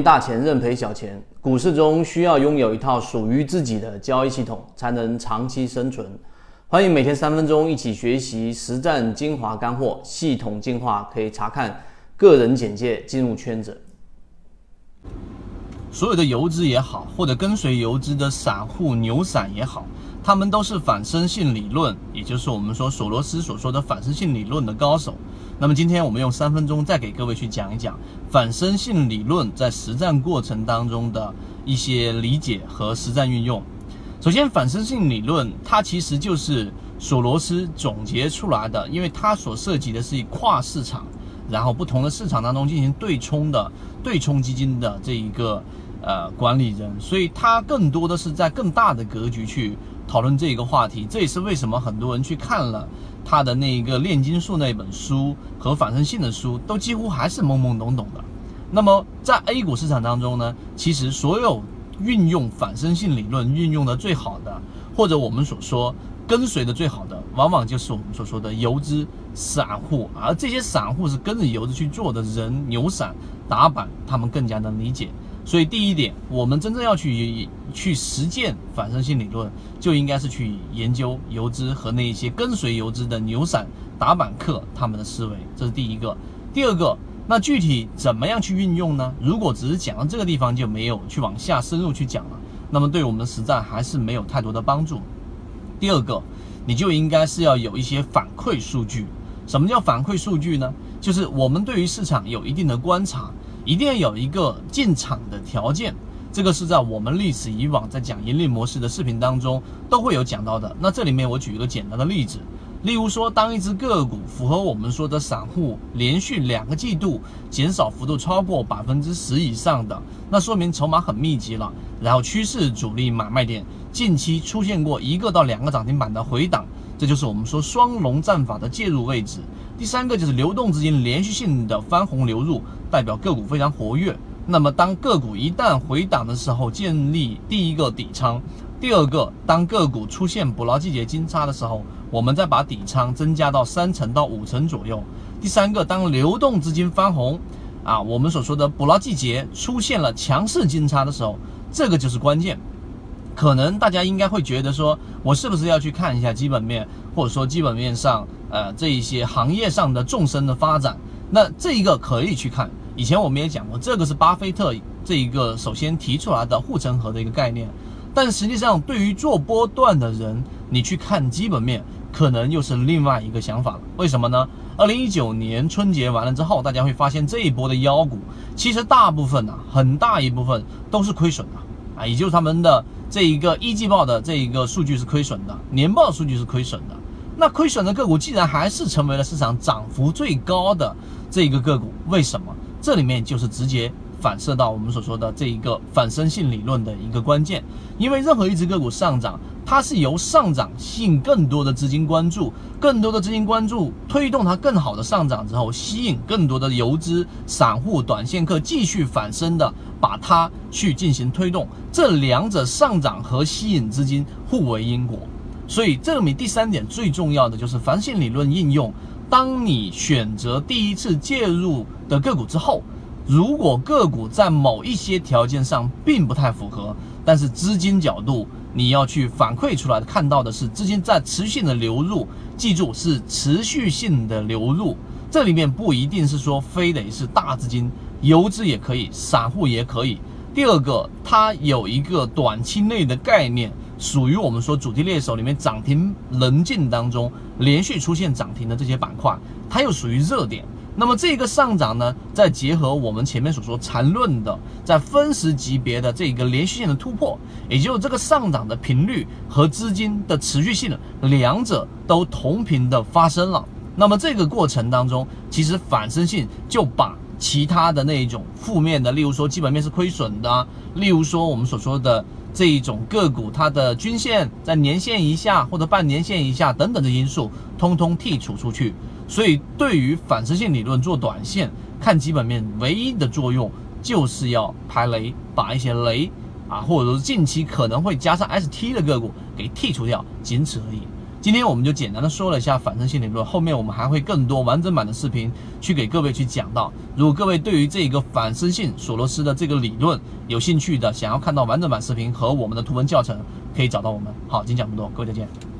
大钱认赔小钱，股市中需要拥有一套属于自己的交易系统，才能长期生存。欢迎每天三分钟一起学习实战精华干货，系统进化可以查看个人简介进入圈子。所有的游资也好，或者跟随游资的散户牛散也好，他们都是反身性理论，也就是我们说索罗斯所说的反身性理论的高手。那么今天我们用三分钟再给各位去讲一讲反身性理论在实战过程当中的一些理解和实战运用。首先，反身性理论它其实就是索罗斯总结出来的，因为它所涉及的是跨市场，然后不同的市场当中进行对冲的对冲基金的这一个。呃，管理人，所以他更多的是在更大的格局去讨论这个话题。这也是为什么很多人去看了他的那一个炼金术那本书和反身性的书，都几乎还是懵懵懂懂的。那么在 A 股市场当中呢，其实所有运用反身性理论运用的最好的，或者我们所说跟随的最好的，往往就是我们所说的游资散户。而这些散户是跟着游资去做的人，牛散打板，他们更加能理解。所以第一点，我们真正要去去实践反身性理论，就应该是去研究游资和那些跟随游资的牛散打板客他们的思维，这是第一个。第二个，那具体怎么样去运用呢？如果只是讲到这个地方就没有去往下深入去讲了，那么对我们的实战还是没有太多的帮助。第二个，你就应该是要有一些反馈数据。什么叫反馈数据呢？就是我们对于市场有一定的观察。一定要有一个进场的条件，这个是在我们历史以往在讲盈利模式的视频当中都会有讲到的。那这里面我举一个简单的例子，例如说，当一只个股符合我们说的散户连续两个季度减少幅度超过百分之十以上的，那说明筹码很密集了，然后趋势主力买卖点近期出现过一个到两个涨停板的回档，这就是我们说双龙战法的介入位置。第三个就是流动资金连续性的翻红流入，代表个股非常活跃。那么当个股一旦回档的时候，建立第一个底仓；第二个，当个股出现捕捞季节金叉的时候，我们再把底仓增加到三成到五成左右。第三个，当流动资金翻红，啊，我们所说的捕捞季节出现了强势金叉的时候，这个就是关键。可能大家应该会觉得说，我是不是要去看一下基本面，或者说基本面上，呃，这一些行业上的纵深的发展？那这一个可以去看。以前我们也讲过，这个是巴菲特这一个首先提出来的护城河的一个概念。但实际上，对于做波段的人，你去看基本面，可能又是另外一个想法了。为什么呢？二零一九年春节完了之后，大家会发现这一波的妖股，其实大部分呢，很大一部分都是亏损的。啊，也就是他们的这一个一季报的这一个数据是亏损的，年报数据是亏损的。那亏损的个股，既然还是成为了市场涨幅最高的这一个个股，为什么？这里面就是直接。反射到我们所说的这一个反身性理论的一个关键，因为任何一只个股上涨，它是由上涨吸引更多的资金关注，更多的资金关注推动它更好的上涨之后，吸引更多的游资、散户、短线客继续反身的把它去进行推动，这两者上涨和吸引资金互为因果。所以这里面第三点最重要的就是反性理论应用。当你选择第一次介入的个股之后。如果个股在某一些条件上并不太符合，但是资金角度你要去反馈出来，看到的是资金在持续性的流入，记住是持续性的流入，这里面不一定是说非得是大资金，游资也可以，散户也可以。第二个，它有一个短期内的概念，属于我们说主题猎手里面涨停棱镜当中连续出现涨停的这些板块，它又属于热点。那么这个上涨呢，再结合我们前面所说缠论的，在分时级别的这个连续性的突破，也就是这个上涨的频率和资金的持续性，两者都同频的发生了。那么这个过程当中，其实反身性就把其他的那一种负面的，例如说基本面是亏损的，例如说我们所说的这一种个股它的均线在年线以下或者半年线以下等等的因素，通通剔除出去。所以，对于反射性理论做短线看基本面，唯一的作用就是要排雷，把一些雷啊，或者说近期可能会加上 ST 的个股给剔除掉，仅此而已。今天我们就简单的说了一下反身性理论，后面我们还会更多完整版的视频去给各位去讲到。如果各位对于这个反身性索罗斯的这个理论有兴趣的，想要看到完整版视频和我们的图文教程，可以找到我们。好，今天讲这么多，各位再见。